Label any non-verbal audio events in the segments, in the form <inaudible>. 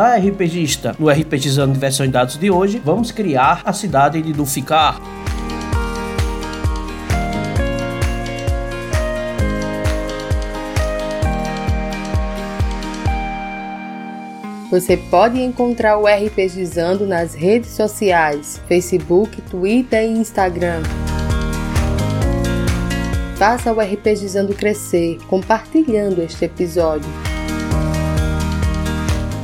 Olá, RPGista! No RPGizando Diversão em Dados de hoje, vamos criar a cidade de Duficar. Você pode encontrar o RPGizando nas redes sociais, Facebook, Twitter e Instagram. Faça o RPGizando crescer, compartilhando este episódio.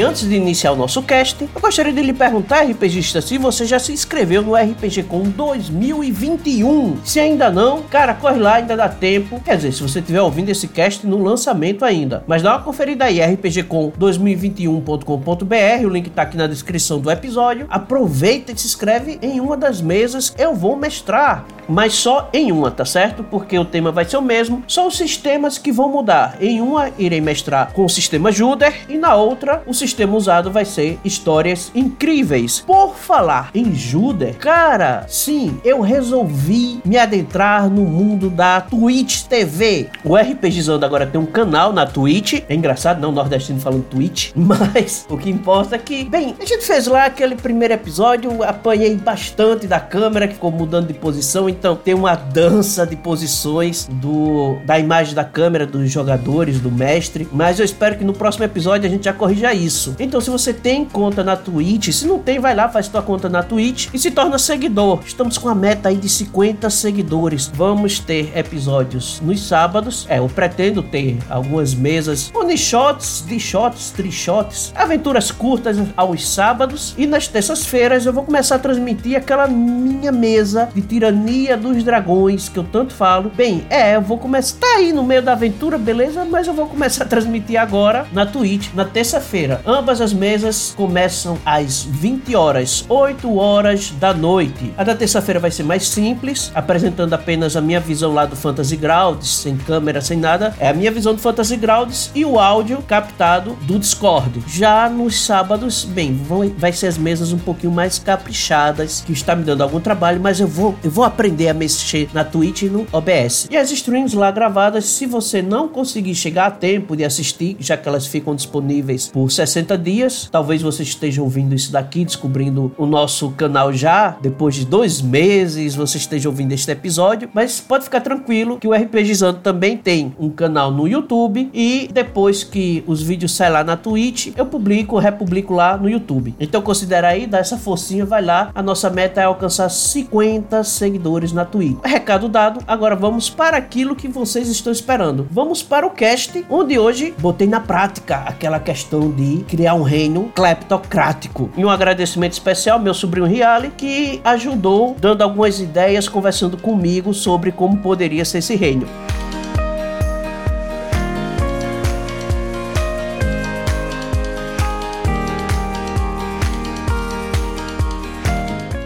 E antes de iniciar o nosso cast, eu gostaria de lhe perguntar, RPGista, se você já se inscreveu no RPG Com 2021. Se ainda não, cara, corre lá, ainda dá tempo. Quer dizer, se você estiver ouvindo esse cast no lançamento ainda. Mas dá uma conferida aí, rpgcom2021.com.br, o link tá aqui na descrição do episódio. Aproveita e se inscreve em uma das mesas. Eu vou mestrar mas só em uma, tá certo? Porque o tema vai ser o mesmo, só os sistemas que vão mudar. Em uma irei mestrar com o sistema Juder e na outra o sistema usado vai ser histórias incríveis. Por falar em Juder, cara, sim, eu resolvi me adentrar no mundo da Twitch TV. O RPGizando agora tem um canal na Twitch. É engraçado, não, nordestino falando Twitch, <laughs> mas o que importa é que, bem, a gente fez lá aquele primeiro episódio, apanhei bastante da câmera que ficou mudando de posição, então tem uma dança de posições do da imagem da câmera dos jogadores, do mestre. Mas eu espero que no próximo episódio a gente já corrija isso. Então, se você tem conta na Twitch, se não tem, vai lá, faz tua conta na Twitch e se torna seguidor. Estamos com a meta aí de 50 seguidores. Vamos ter episódios nos sábados. É, eu pretendo ter algumas mesas one shots, de shots, shots, aventuras curtas aos sábados e nas terças-feiras eu vou começar a transmitir aquela minha mesa de tirania dos Dragões, que eu tanto falo. Bem, é, eu vou começar. Tá aí no meio da aventura, beleza? Mas eu vou começar a transmitir agora na Twitch, na terça-feira. Ambas as mesas começam às 20 horas, 8 horas da noite. A da terça-feira vai ser mais simples, apresentando apenas a minha visão lá do Fantasy Grounds, sem câmera, sem nada. É a minha visão do Fantasy Grounds e o áudio captado do Discord. Já nos sábados, bem, vão, vai ser as mesas um pouquinho mais caprichadas, que está me dando algum trabalho, mas eu vou, eu vou aprender a mexer na Twitch e no OBS. E as streams lá gravadas, se você não conseguir chegar a tempo de assistir, já que elas ficam disponíveis por 60 dias, talvez você esteja ouvindo isso daqui, descobrindo o nosso canal já, depois de dois meses, você esteja ouvindo este episódio, mas pode ficar tranquilo que o RPGizando também tem um canal no YouTube e depois que os vídeos saem lá na Twitch, eu publico, republico lá no YouTube. Então considera aí, dá essa forcinha, vai lá. A nossa meta é alcançar 50 seguidores seguidores na Twitch. Recado dado, agora vamos para aquilo que vocês estão esperando. Vamos para o cast, onde hoje botei na prática aquela questão de criar um reino cleptocrático. E um agradecimento especial ao meu sobrinho Riale, que ajudou dando algumas ideias, conversando comigo sobre como poderia ser esse reino.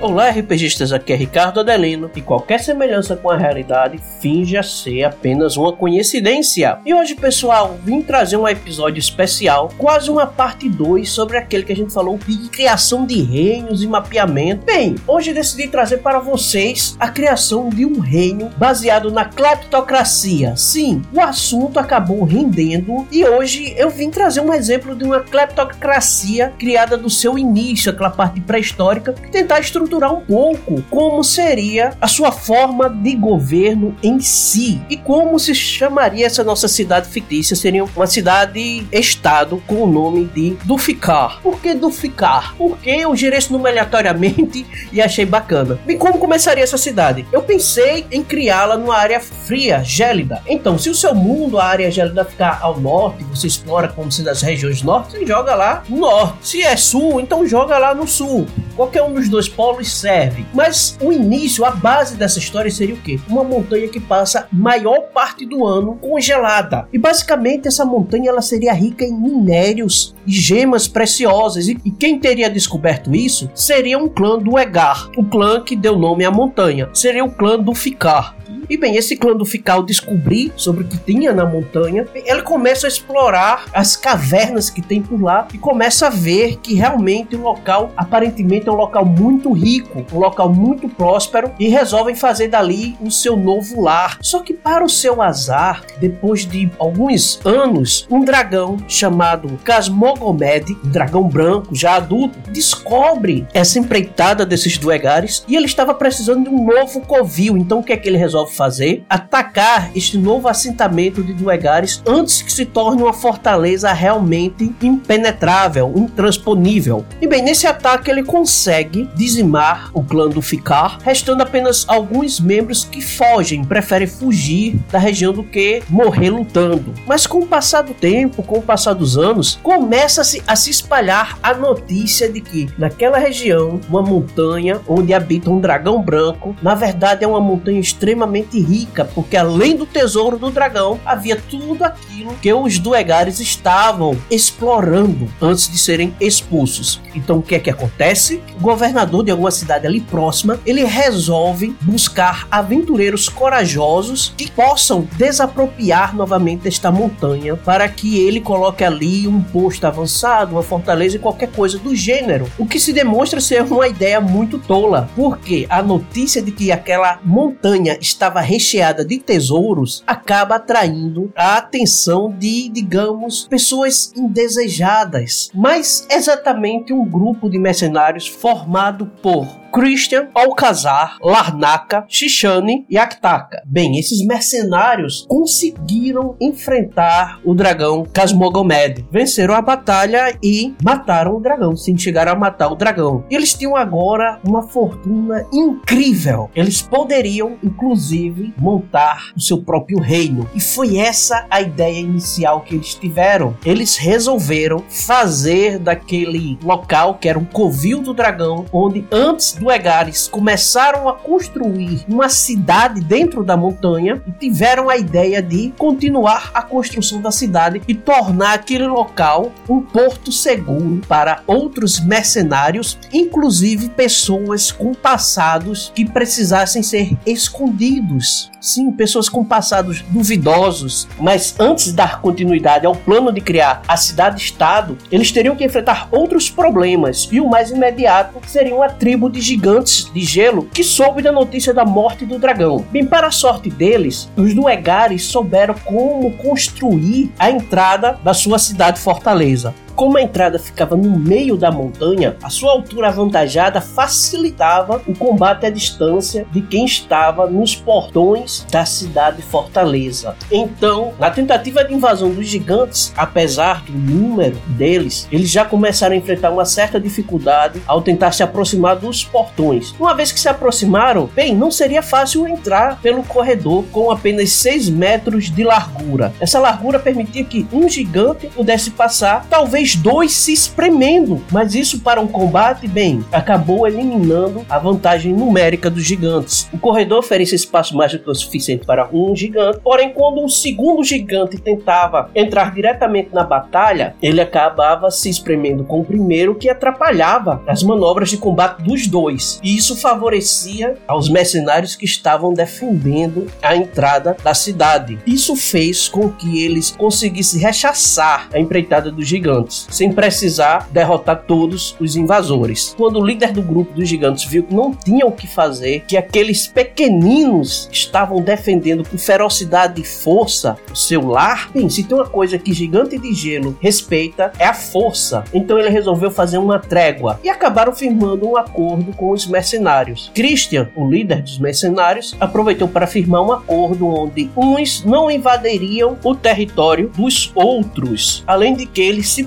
Olá, RPGistas, aqui é Ricardo Adelino e qualquer semelhança com a realidade finja ser apenas uma coincidência. E hoje, pessoal, vim trazer um episódio especial, quase uma parte 2 sobre aquele que a gente falou de criação de reinos e mapeamento. Bem, hoje decidi trazer para vocês a criação de um reino baseado na cleptocracia. Sim, o assunto acabou rendendo e hoje eu vim trazer um exemplo de uma cleptocracia criada do seu início, aquela parte pré-histórica, tentar estruturar estruturar um pouco como seria a sua forma de governo em si e como se chamaria essa nossa cidade fictícia. Seria uma cidade-estado com o nome de Duficar. Por que Duficar? Porque eu girei esse nome aleatoriamente e achei bacana. E como começaria essa cidade? Eu pensei em criá-la numa área fria, gélida. Então, se o seu mundo, a área gélida ficar ao norte, você explora como se das regiões norte, você joga lá no norte. Se é sul, então joga lá no sul. Qualquer um dos dois polos serve. Mas o início, a base dessa história seria o quê? Uma montanha que passa maior parte do ano congelada. E basicamente essa montanha ela seria rica em minérios e gemas preciosas. E, e quem teria descoberto isso seria um clã do Egar, o clã que deu nome à montanha. Seria o clã do Ficar. E bem, esse clã do Fical descobrir sobre o que tinha na montanha, ele começa a explorar as cavernas que tem por lá e começa a ver que realmente o local aparentemente é um local muito rico, um local muito próspero e resolvem fazer dali o seu novo lar. Só que para o seu azar, depois de alguns anos, um dragão chamado Casmogomed, um dragão branco já adulto, descobre essa empreitada desses duegares e ele estava precisando de um novo covil. Então o que é que ele resolve fazer, atacar este novo assentamento de Duegares antes que se torne uma fortaleza realmente impenetrável, intransponível. E bem, nesse ataque ele consegue dizimar o clã do Ficar, restando apenas alguns membros que fogem, preferem fugir da região do que morrer lutando. Mas com o passar do tempo, com o passar dos anos, começa-se a se espalhar a notícia de que naquela região, uma montanha onde habita um dragão branco, na verdade é uma montanha extremamente extremamente rica, porque além do tesouro do dragão, havia tudo aquilo que os Duegares estavam explorando antes de serem expulsos. Então o que é que acontece? O governador de alguma cidade ali próxima, ele resolve buscar aventureiros corajosos que possam desapropriar novamente esta montanha para que ele coloque ali um posto avançado, uma fortaleza e qualquer coisa do gênero. O que se demonstra ser uma ideia muito tola, porque a notícia de que aquela montanha estava recheada de tesouros acaba atraindo a atenção de, digamos, pessoas indesejadas. Mas exatamente um grupo de mercenários formado por Christian, Alcazar, Larnaca, Shishane e Aktaka. Bem, esses mercenários conseguiram enfrentar o dragão Casmogomed, venceram a batalha e mataram o dragão, sim, chegaram a matar o dragão. Eles tinham agora uma fortuna incrível. Eles poderiam, inclusive, montar o seu próprio reino. E foi essa a ideia inicial que eles tiveram. Eles resolveram fazer daquele local que era um covil do dragão, onde antes Duegares começaram a construir uma cidade dentro da montanha e tiveram a ideia de continuar a construção da cidade e tornar aquele local um porto seguro para outros mercenários, inclusive pessoas com passados que precisassem ser escondidos. Sim, pessoas com passados duvidosos, mas antes de dar continuidade ao plano de criar a cidade-estado, eles teriam que enfrentar outros problemas, e o mais imediato seria uma tribo de gigantes de gelo que soube da notícia da morte do dragão. Bem, para a sorte deles, os Duegares souberam como construir a entrada da sua cidade fortaleza. Como a entrada ficava no meio da montanha, a sua altura avantajada facilitava o combate à distância de quem estava nos portões da cidade fortaleza. Então, na tentativa de invasão dos gigantes, apesar do número deles, eles já começaram a enfrentar uma certa dificuldade ao tentar se aproximar dos portões. Uma vez que se aproximaram, bem, não seria fácil entrar pelo corredor com apenas 6 metros de largura. Essa largura permitia que um gigante pudesse passar, talvez dois se espremendo. Mas isso para um combate, bem, acabou eliminando a vantagem numérica dos gigantes. O corredor oferecia espaço mais do que o suficiente para um gigante, porém, quando um segundo gigante tentava entrar diretamente na batalha, ele acabava se espremendo com o primeiro, que atrapalhava as manobras de combate dos dois. E isso favorecia aos mercenários que estavam defendendo a entrada da cidade. Isso fez com que eles conseguissem rechaçar a empreitada dos gigantes sem precisar derrotar todos os invasores. Quando o líder do grupo dos gigantes viu que não tinha o que fazer, que aqueles pequeninos estavam defendendo com ferocidade e força o seu lar, bem, se tem uma coisa que gigante de gelo respeita é a força. Então ele resolveu fazer uma trégua e acabaram firmando um acordo com os mercenários. Christian, o líder dos mercenários, aproveitou para firmar um acordo onde uns não invadiriam o território dos outros, além de que eles se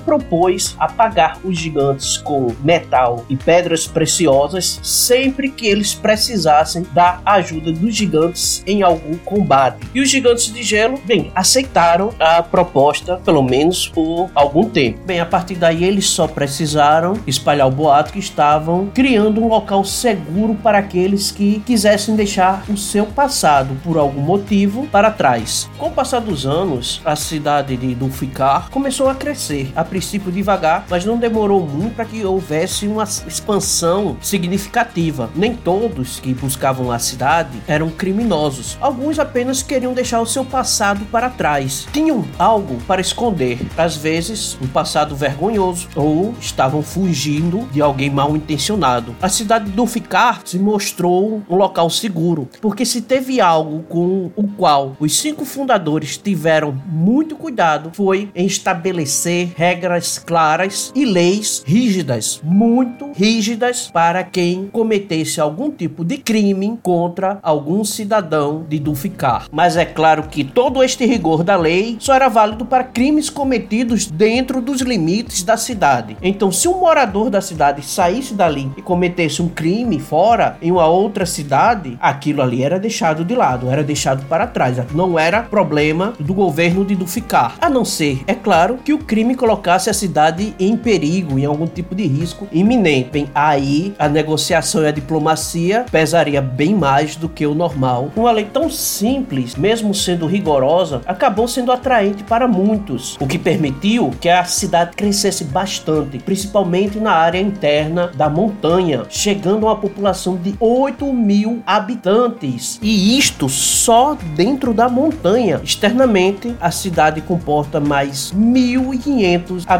a pagar os gigantes com metal e pedras preciosas sempre que eles precisassem da ajuda dos gigantes em algum combate. E os gigantes de gelo, bem, aceitaram a proposta, pelo menos por algum tempo. Bem, a partir daí eles só precisaram espalhar o boato que estavam criando um local seguro para aqueles que quisessem deixar o seu passado por algum motivo para trás. Com o passar dos anos, a cidade de Dulficar começou a crescer, a princípio devagar, mas não demorou muito para que houvesse uma expansão significativa. Nem todos que buscavam a cidade eram criminosos. Alguns apenas queriam deixar o seu passado para trás. Tinham algo para esconder, às vezes um passado vergonhoso ou estavam fugindo de alguém mal intencionado. A cidade de Dulficar se mostrou um local seguro, porque se teve algo com o qual os cinco fundadores tiveram muito cuidado foi em estabelecer regras claras e leis rígidas, muito rígidas para quem cometesse algum tipo de crime contra algum cidadão de Dulficar. Mas é claro que todo este rigor da lei só era válido para crimes cometidos dentro dos limites da cidade. Então, se um morador da cidade saísse dali e cometesse um crime fora em uma outra cidade, aquilo ali era deixado de lado, era deixado para trás. Não era problema do governo de Dulficar. A não ser, é claro, que o crime colocasse a cidade em perigo, em algum tipo de risco iminente. Bem, aí a negociação e a diplomacia pesaria bem mais do que o normal. Uma lei tão simples, mesmo sendo rigorosa, acabou sendo atraente para muitos, o que permitiu que a cidade crescesse bastante, principalmente na área interna da montanha, chegando a uma população de 8 mil habitantes. E isto só dentro da montanha. Externamente, a cidade comporta mais 1.500 habitantes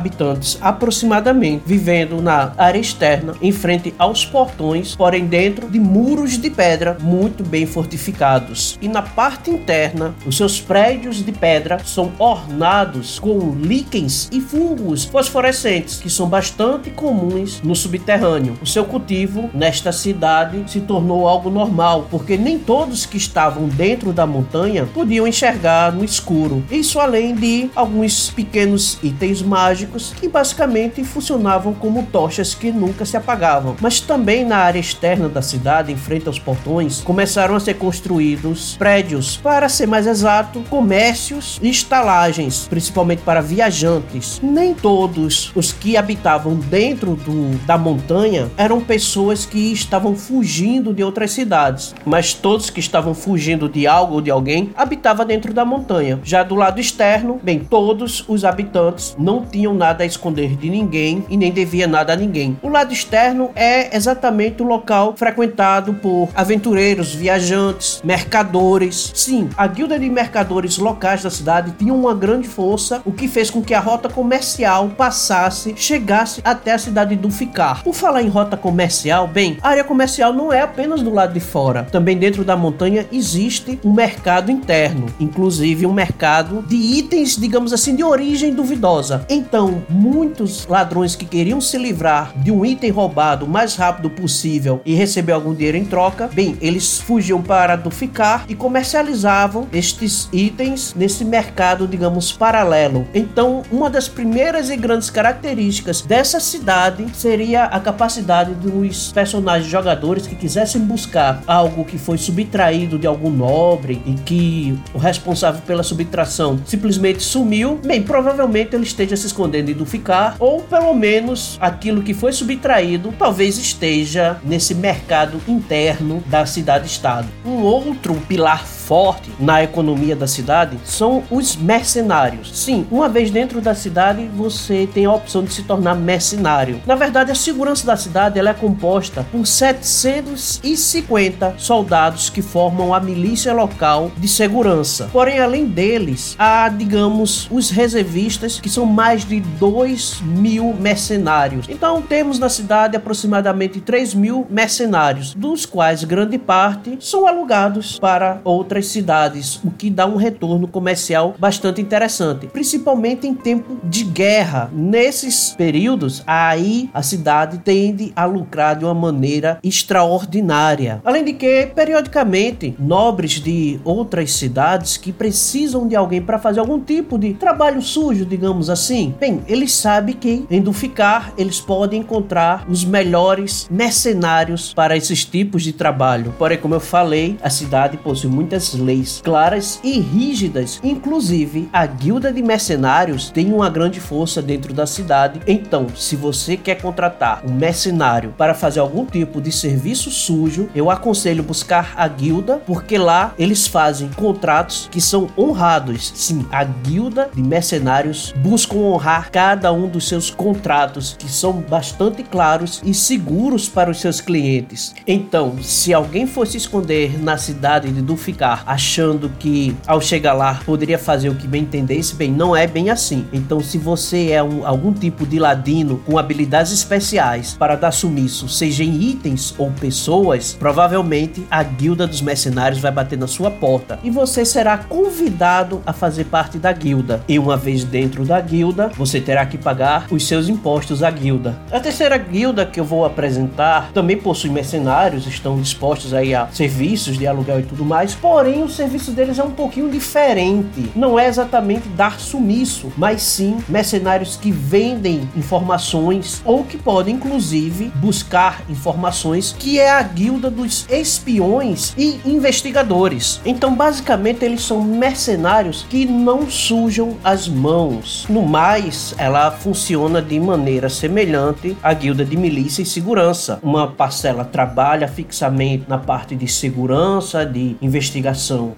aproximadamente, vivendo na área externa, em frente aos portões, porém dentro de muros de pedra muito bem fortificados. E na parte interna, os seus prédios de pedra são ornados com líquens e fungos fosforescentes que são bastante comuns no subterrâneo. O seu cultivo nesta cidade se tornou algo normal, porque nem todos que estavam dentro da montanha podiam enxergar no escuro. Isso além de alguns pequenos itens mágicos que basicamente funcionavam como tochas que nunca se apagavam. Mas também na área externa da cidade, em frente aos portões, começaram a ser construídos prédios, para ser mais exato, comércios e estalagens, principalmente para viajantes. Nem todos os que habitavam dentro do, da montanha eram pessoas que estavam fugindo de outras cidades, mas todos que estavam fugindo de algo ou de alguém habitavam dentro da montanha. Já do lado externo, bem, todos os habitantes não tinham nada a esconder de ninguém e nem devia nada a ninguém. O lado externo é exatamente o local frequentado por aventureiros, viajantes, mercadores. Sim, a guilda de mercadores locais da cidade tinha uma grande força, o que fez com que a rota comercial passasse, chegasse até a cidade do Ficar. Por falar em rota comercial, bem, a área comercial não é apenas do lado de fora. Também dentro da montanha existe um mercado interno, inclusive um mercado de itens, digamos assim, de origem duvidosa. Então, muitos ladrões que queriam se livrar de um item roubado o mais rápido possível e receber algum dinheiro em troca, bem, eles fugiam para Duficar e comercializavam estes itens nesse mercado, digamos, paralelo. Então, uma das primeiras e grandes características dessa cidade seria a capacidade dos personagens jogadores que quisessem buscar algo que foi subtraído de algum nobre e que o responsável pela subtração simplesmente sumiu. Bem, provavelmente ele esteja se escondendo em Duficar ou pelo menos aquilo que foi subtraído talvez esteja nesse mercado interno da cidade-estado. Um outro pilar forte na economia da cidade são os mercenários. Sim, uma vez dentro da cidade, você tem a opção de se tornar mercenário. Na verdade, a segurança da cidade ela é composta por 750 soldados que formam a milícia local de segurança. Porém, além deles, há, digamos, os reservistas, que são mais de 2 mil mercenários. Então, temos na cidade aproximadamente 3 mil mercenários, dos quais grande parte são alugados para outras outras cidades, o que dá um retorno comercial bastante interessante, principalmente em tempo de guerra. Nesses períodos, aí a cidade tende a lucrar de uma maneira extraordinária. Além de que, periodicamente, nobres de outras cidades que precisam de alguém para fazer algum tipo de trabalho sujo, digamos assim, bem, eles sabem que em Duficar eles podem encontrar os melhores mercenários para esses tipos de trabalho. Porém, como eu falei, a cidade possui muitas leis claras e rígidas, inclusive a guilda de mercenários tem uma grande força dentro da cidade. Então, se você quer contratar um mercenário para fazer algum tipo de serviço sujo, eu aconselho buscar a guilda, porque lá eles fazem contratos que são honrados. Sim, a guilda de mercenários busca honrar cada um dos seus contratos, que são bastante claros e seguros para os seus clientes. Então, se alguém fosse esconder na cidade de Duficar, achando que ao chegar lá poderia fazer o que bem entendesse, bem, não é bem assim. Então, se você é um, algum tipo de ladino com habilidades especiais para dar sumiço, seja em itens ou pessoas, provavelmente a guilda dos mercenários vai bater na sua porta e você será convidado a fazer parte da guilda. E uma vez dentro da guilda, você terá que pagar os seus impostos à guilda. A terceira guilda que eu vou apresentar também possui mercenários, estão dispostos aí a serviços de aluguel e tudo mais, porém o serviço deles é um pouquinho diferente. Não é exatamente dar sumiço, mas sim mercenários que vendem informações ou que podem inclusive buscar informações, que é a guilda dos espiões e investigadores. Então, basicamente, eles são mercenários que não sujam as mãos. No mais, ela funciona de maneira semelhante à guilda de milícia e segurança. Uma parcela trabalha fixamente na parte de segurança, de investigação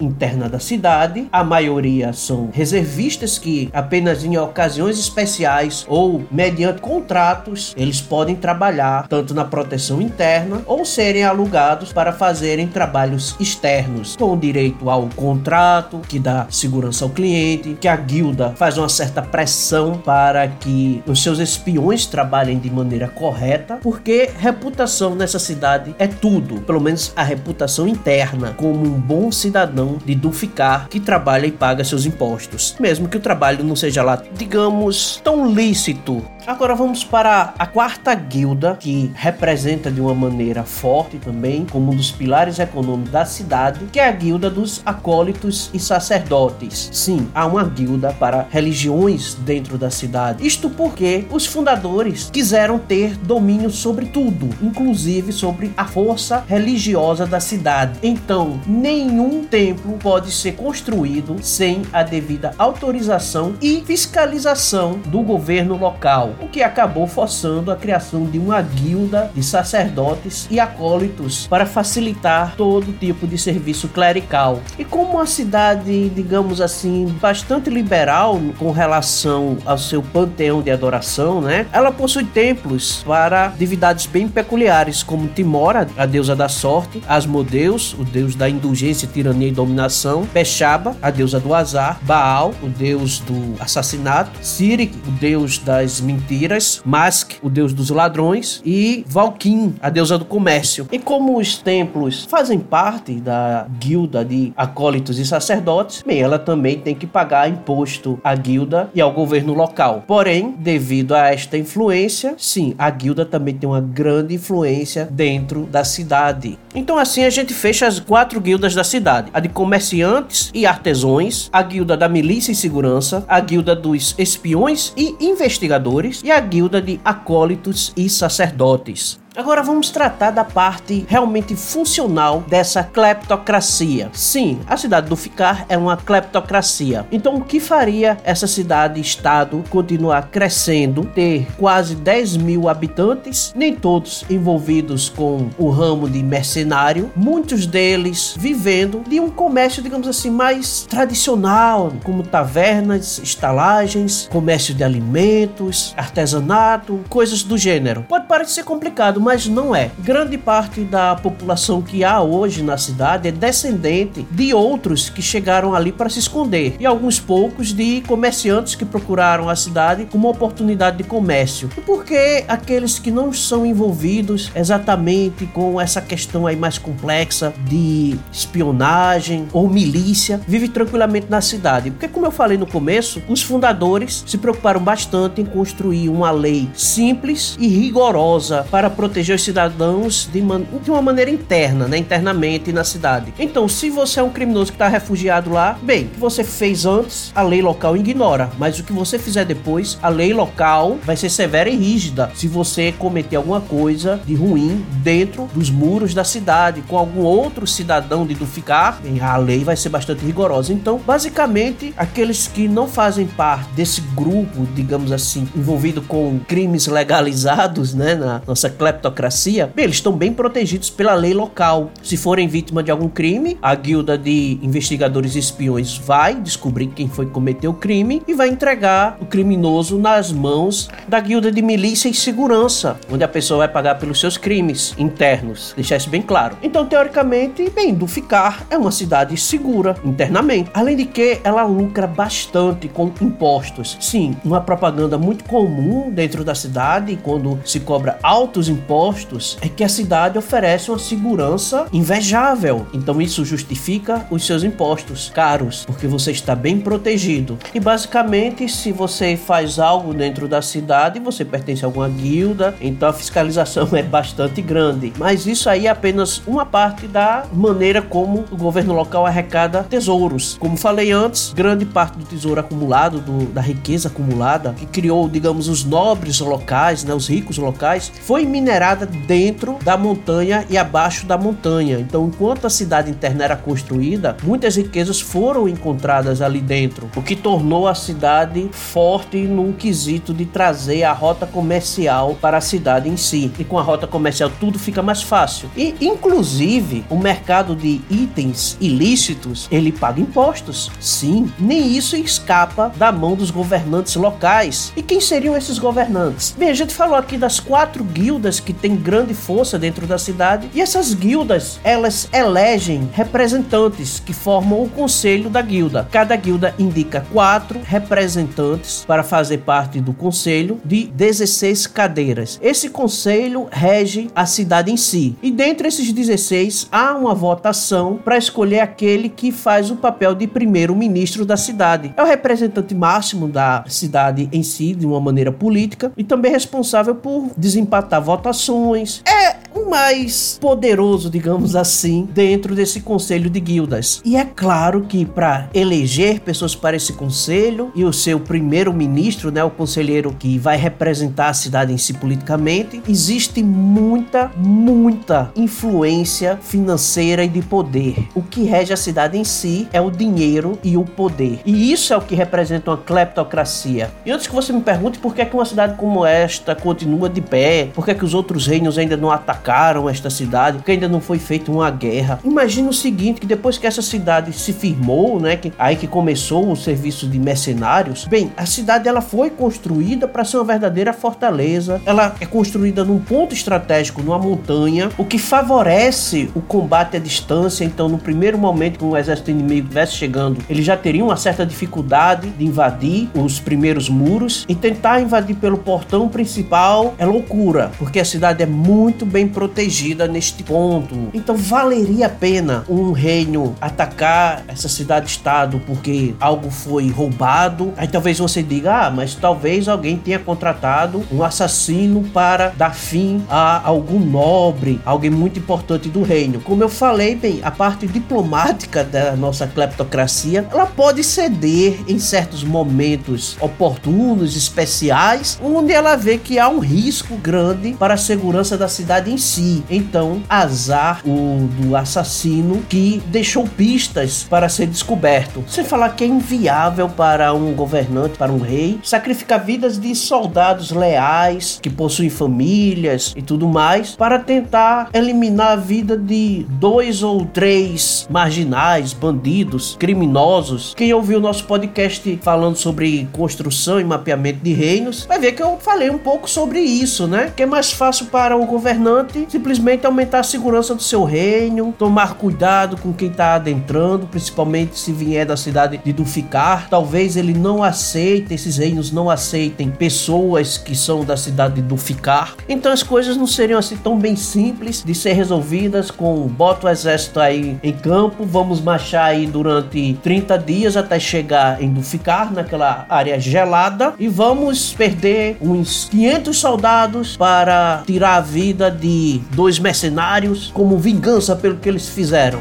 interna da cidade. A maioria são reservistas que apenas em ocasiões especiais ou mediante contratos, eles podem trabalhar tanto na proteção interna ou serem alugados para fazerem trabalhos externos, com direito ao contrato que dá segurança ao cliente, que a guilda faz uma certa pressão para que os seus espiões trabalhem de maneira correta, porque reputação nessa cidade é tudo, pelo menos a reputação interna, como um bom cidadão de Dulficar que trabalha e paga seus impostos, mesmo que o trabalho não seja lá, digamos, tão lícito Agora vamos para a quarta guilda, que representa de uma maneira forte também, como um dos pilares econômicos da cidade, que é a guilda dos acólitos e sacerdotes. Sim, há uma guilda para religiões dentro da cidade. Isto porque os fundadores quiseram ter domínio sobre tudo, inclusive sobre a força religiosa da cidade. Então, nenhum templo pode ser construído sem a devida autorização e fiscalização do governo local o que acabou forçando a criação de uma guilda de sacerdotes e acólitos para facilitar todo tipo de serviço clerical. E como uma cidade, digamos assim, bastante liberal com relação ao seu panteão de adoração, né? Ela possui templos para divindades bem peculiares, como Timora, a deusa da sorte, Asmodeus, o deus da indulgência, tirania e dominação, Pechaba, a deusa do azar, Baal, o deus do assassinato, Sirik, o deus das mentiras mentiras, Mask, o deus dos ladrões, e Valkyne, a deusa do comércio. E como os templos fazem parte da guilda de acólitos e sacerdotes, bem, ela também tem que pagar imposto à guilda e ao governo local. Porém, devido a esta influência, sim, a guilda também tem uma grande influência dentro da cidade. Então assim a gente fecha as quatro guildas da cidade: a de comerciantes e artesãos, a guilda da milícia e segurança, a guilda dos espiões e investigadores e a guilda de acólitos e sacerdotes. Agora vamos tratar da parte realmente funcional dessa cleptocracia. Sim, a cidade do Ficar é uma cleptocracia. Então, o que faria essa cidade-estado continuar crescendo, ter quase 10 mil habitantes, nem todos envolvidos com o ramo de mercenário, muitos deles vivendo de um comércio, digamos assim, mais tradicional, como tavernas, estalagens, comércio de alimentos, artesanato, coisas do gênero. Pode parecer complicado Mas não é. Grande parte da população que há hoje na cidade é descendente de outros que chegaram ali para se esconder, e alguns poucos de comerciantes que procuraram a cidade como oportunidade de comércio. E por que aqueles que não são envolvidos exatamente com essa questão aí mais complexa de espionagem ou milícia vivem tranquilamente na cidade? Porque, como eu falei no começo, os fundadores se preocuparam bastante em construir uma lei simples e rigorosa para proteger os cidadãos de, man de uma maneira interna, né? internamente na cidade. Então, se você é um criminoso que está refugiado lá, bem, o que você fez antes, a lei local ignora, mas o que você fizer depois, a lei local vai ser severa e rígida se você cometer alguma coisa de ruim dentro dos muros da cidade com algum outro cidadão de ficar, bem, a lei vai ser bastante rigorosa. Então, basicamente, aqueles que não fazem parte desse grupo, digamos assim, envolvido com crimes legalizados, né, na nossa bem, eles estão bem protegidos pela lei local. Se forem vítima de algum crime, a guilda de investigadores espiões vai descobrir quem foi que cometeu o crime e vai entregar o criminoso nas mãos da guilda de milícia e segurança, onde a pessoa vai pagar pelos seus crimes internos. Deixar isso bem claro. Então, teoricamente, bem, do ficar é uma cidade segura internamente. Além de que ela lucra bastante com impostos. Sim, uma propaganda muito comum dentro da cidade quando se cobra altos impostos é que a cidade oferece uma segurança invejável. Então isso justifica os seus impostos caros, porque você está bem protegido. E basicamente, se você faz algo dentro da cidade, você pertence a alguma guilda, então a fiscalização <laughs> é bastante grande. Mas isso aí é apenas uma parte da maneira como o governo local arrecada tesouros. Como falei antes, grande parte do tesouro acumulado, do, da riqueza acumulada, que criou, digamos, os nobres locais, né, os ricos locais, foi minerada dentro da montanha e abaixo da montanha. Então, enquanto a cidade interna era construída, muitas riquezas foram encontradas ali dentro, o que tornou a cidade forte num quesito de trazer a rota comercial para a cidade em si. E com a rota comercial tudo fica mais fácil. E inclusive o mercado de itens ilícitos, ele paga impostos. Sim, nem isso escapa da mão dos governantes locais. E quem seriam esses governantes? Bem, a gente falou aqui das quatro guildas que têm grande força dentro da cidade, e essas guildas, elas elegem representantes que formam o conselho da guilda. Cada guilda indica quatro representantes para fazer parte do conselho de 16 cadeiras. Esse conselho rege a cidade em si. E dentre esses 16 há uma votação para escolher aquele que faz o papel de primeiro-ministro da cidade. É o representante máximo da cidade em si, de uma maneira política, e também responsável por desempatar votações. É o mais poderoso, digamos assim, dentro desse conselho de guildas. E é claro que para eleger pessoas para esse conselho e o seu primeiro-ministro, né, o conselheiro que vai representar a cidade em si politicamente, existe muita, muita influência financeira e de poder. O que rege a cidade em si é o dinheiro e o poder. E isso é o que representa uma cleptocracia. E antes que você me pergunte por que, é que uma cidade como esta continua de pé, por que, é que os outros reinos ainda não atacaram esta cidade, porque ainda não foi feita uma guerra. Imagina o seguinte, que depois que essa cidade se firmou, né, que aí que começou o serviço de mercenários, bem, a cidade ela foi construída para ser uma verdadeira fortaleza. Ela é construída num ponto estratégico, numa montanha, o que favorece o combate à distância. Então, no primeiro momento que um exército inimigo estivesse chegando, ele já teria uma certa dificuldade de invadir os primeiros muros e tentar invadir pelo portão principal é loucura, porque a cidade é muito bem protegida neste ponto. Então, valeria a pena um reino atacar essa cidade-estado porque algo foi roubado. Aí talvez você diga: "Ah, mas talvez alguém tenha contratado um assassino para dar fim a algum nobre, alguém muito importante do reino". Como eu falei, bem, a parte diplomática da nossa cleptocracia, ela pode ceder em certos momentos oportunos, especiais, onde ela vê que há um risco grande para a segurança da cidade em si. Então, azar o do assassino que deixou pistas para ser descoberto. Sem falar que é inviável para um governante, para um rei, sacrificar vidas de soldados leais que possuem famílias e tudo mais para tentar eliminar a vida de dois ou três marginais, bandidos, criminosos. Quem ouviu o nosso podcast falando sobre construção e mapeamento de reinos vai ver que eu falei um pouco sobre isso, né? Que é mais fácil para um governante simplesmente aumentar a segurança do seu reino, tomar cuidado com quem está adentrando, principalmente se vier da cidade de Duficar. Talvez ele não aceite, esses reinos não aceitem pessoas que são da cidade de Duficar. Então as coisas não seriam assim tão bem simples de ser resolvidas com bota o exército aí em campo, vamos marchar aí durante 30 dias até chegar em Duficar, naquela área gelada, e vamos perder uns 500 soldados para tirar a vida de dois mercenários como vingança pelo que eles fizeram.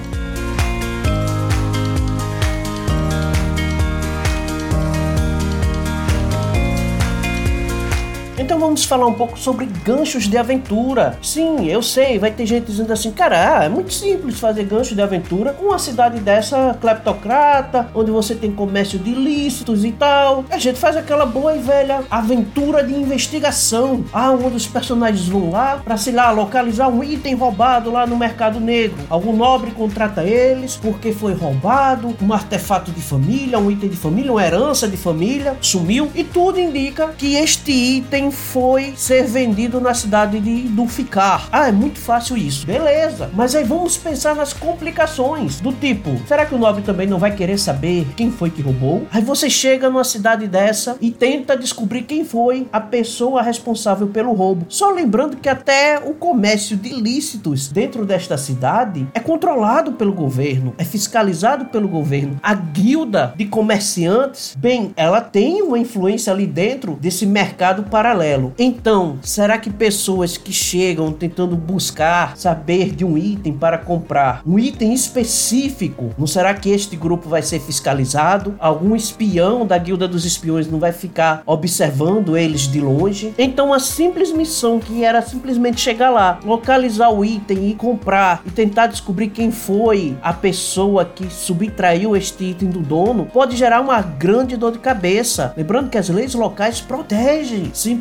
Falar um pouco sobre ganchos de aventura. Sim, eu sei, vai ter gente dizendo assim, cara, é muito simples fazer gancho de aventura com uma cidade dessa cleptocrata, onde você tem comércio de ilícitos e tal. A gente faz aquela boa e velha aventura de investigação. Ah, um dos personagens vão lá para, sei lá, localizar um item roubado lá no mercado negro. Algum nobre contrata eles porque foi roubado, um artefato de família, um item de família, uma herança de família, sumiu e tudo indica que este item foi ser vendido na cidade de Dulficar. Ah, é muito fácil isso. Beleza. Mas aí vamos pensar nas complicações. Do tipo, será que o nobre também não vai querer saber quem foi que roubou? Aí você chega numa cidade dessa e tenta descobrir quem foi a pessoa responsável pelo roubo. Só lembrando que até o comércio de ilícitos dentro desta cidade é controlado pelo governo, é fiscalizado pelo governo. A guilda de comerciantes, bem, ela tem uma influência ali dentro desse mercado paralelo paralelo. Então, será que pessoas que chegam tentando buscar saber de um item para comprar, um item específico, não será que este grupo vai ser fiscalizado? Algum espião da Guilda dos Espiões não vai ficar observando eles de longe? Então, a simples missão que era simplesmente chegar lá, localizar o item e comprar e tentar descobrir quem foi a pessoa que subtraiu este item do dono, pode gerar uma grande dor de cabeça. Lembrando que as leis locais protegem, sim,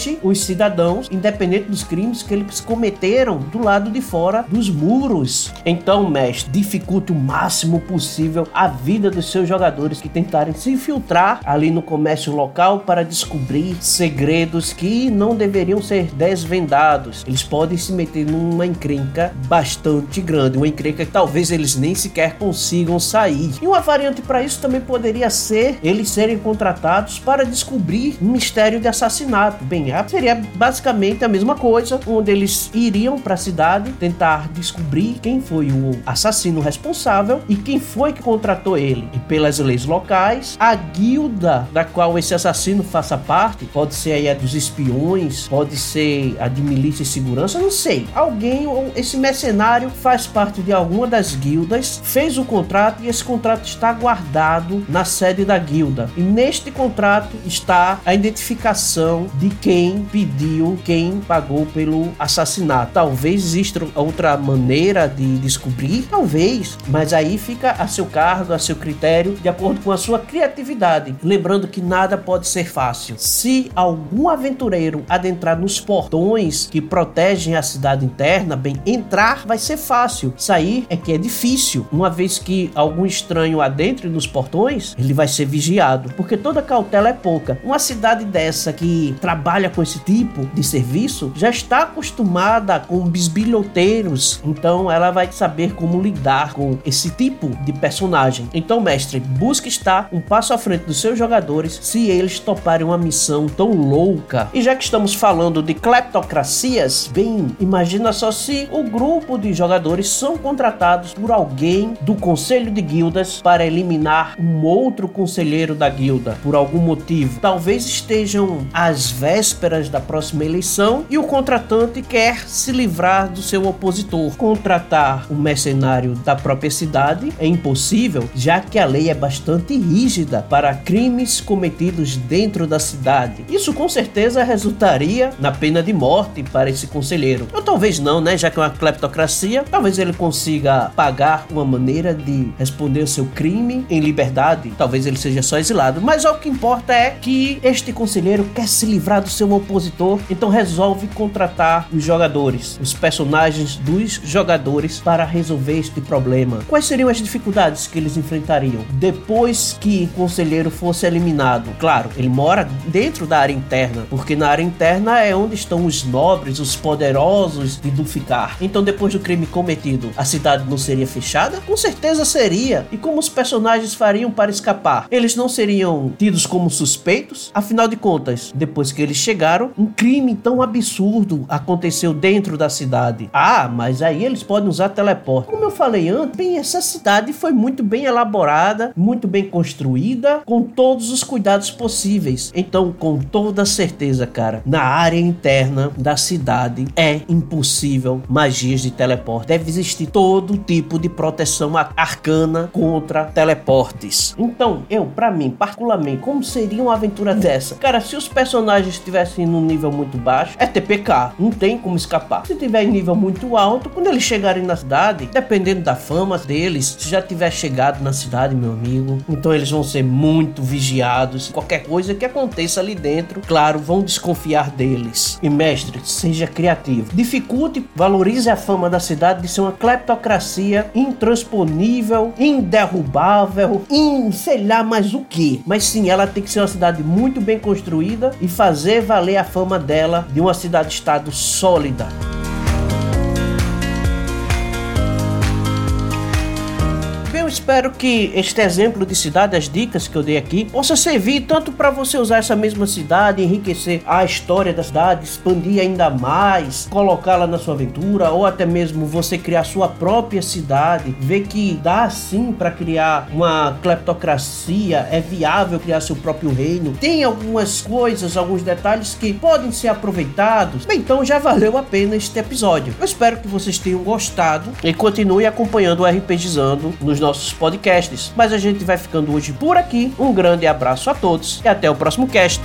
protege os cidadãos, independente dos crimes que eles cometeram do lado de fora dos muros. Então, mestre, dificulte o máximo possível a vida dos seus jogadores que tentarem se infiltrar ali no comércio local para descobrir segredos que não deveriam ser desvendados. Eles podem se meter numa encrenca bastante grande, uma encrenca que talvez eles nem sequer consigam sair. E uma variante para isso também poderia ser eles serem contratados para descobrir um mistério de assassinato assassinato. Bem, seria basicamente a mesma coisa, onde eles iriam para a cidade tentar descobrir quem foi o assassino responsável e quem foi que contratou ele. E pelas leis locais, a guilda da qual esse assassino faça parte, pode ser aí a dos espiões, pode ser a de milícia e segurança, não sei. Alguém ou esse mercenário faz parte de alguma das guildas, fez o contrato e esse contrato está guardado na sede da guilda. E neste contrato está a identificação de quem pediu, quem pagou pelo assassinato. Talvez exista outra maneira de descobrir, talvez, mas aí fica a seu cargo, a seu critério, de acordo com a sua criatividade. Lembrando que nada pode ser fácil. Se algum aventureiro adentrar nos portões que protegem a cidade interna, bem, entrar vai ser fácil, sair é que é difícil. Uma vez que algum estranho adentre nos portões, ele vai ser vigiado, porque toda cautela é pouca. Uma cidade dessa que trabalha com esse tipo de serviço já está acostumada com bisbilhoteiros, então ela vai saber como lidar com esse tipo de personagem. Então, mestre, busque estar um passo à frente dos seus jogadores se eles toparem uma missão tão louca. E já que estamos falando de cleptocracias, bem, imagina só se o grupo de jogadores são contratados por alguém do conselho de guildas para eliminar um outro conselheiro da guilda por algum motivo. Talvez estejam as vésperas vésperas da próxima eleição e o contratante quer se livrar do seu opositor. Contratar um mercenário da própria cidade é impossível, já que a lei é bastante rígida para crimes cometidos dentro da cidade. Isso com certeza resultaria na pena de morte para esse conselheiro. Ou talvez não, né? Já que é uma cleptocracia, talvez ele consiga pagar uma maneira de responder o seu crime em liberdade. Talvez ele seja só exilado. Mas o que importa é que este conselheiro quer se livrar do seu opositor, então resolve contratar os jogadores, os personagens dos jogadores para resolver este problema. Quais seriam as dificuldades que eles enfrentariam depois que o conselheiro fosse eliminado? Claro, ele mora dentro da área interna, porque na área interna é onde estão os nobres, os poderosos de Dulficar. Então, depois do crime cometido, a cidade não seria fechada? Com certeza seria. E como os personagens fariam para escapar? Eles não seriam tidos como suspeitos? Afinal de contas, depois que eles chegaram, um crime tão absurdo aconteceu dentro da cidade. Ah, mas aí eles podem usar teleporte. Como eu falei antes, bem, essa cidade foi muito bem elaborada, muito bem construída, com todos os cuidados possíveis. Então, com toda certeza, cara, na área interna da cidade é impossível magias de teleporte. Deve existir todo tipo de proteção arcana contra teleportes. Então, eu, para mim, particularmente, como seria uma aventura dessa? Cara, se os personagens estivessem num nível muito baixo, é TPK, não tem como escapar. Se tiver em nível muito alto, quando eles chegarem na cidade, dependendo da fama deles, se já tiver chegado na cidade, meu amigo, então eles vão ser muito vigiados. Qualquer coisa que aconteça ali dentro, claro, vão desconfiar deles. E mestre, seja criativo. Dificulte, valorize a fama da cidade de ser uma cleptocracia intransponível, inderrubável, em sei lá mais o que. Mas sim, ela tem que ser uma cidade muito bem construída e fazer valer a fama dela de uma cidade-estado sólida. Espero que este exemplo de cidade, as dicas que eu dei aqui, possa servir tanto para você usar essa mesma cidade, enriquecer a história da cidade, expandir ainda mais, colocá-la na sua aventura, ou até mesmo você criar sua própria cidade, ver que dá sim para criar uma cleptocracia, é viável criar seu próprio reino. Tem algumas coisas, alguns detalhes que podem ser aproveitados. Bem, então já valeu a pena este episódio. Eu espero que vocês tenham gostado e continue acompanhando o RPGizando nos nossos podcasts. Mas a gente vai ficando hoje por aqui. Um grande abraço a todos e até o próximo cast.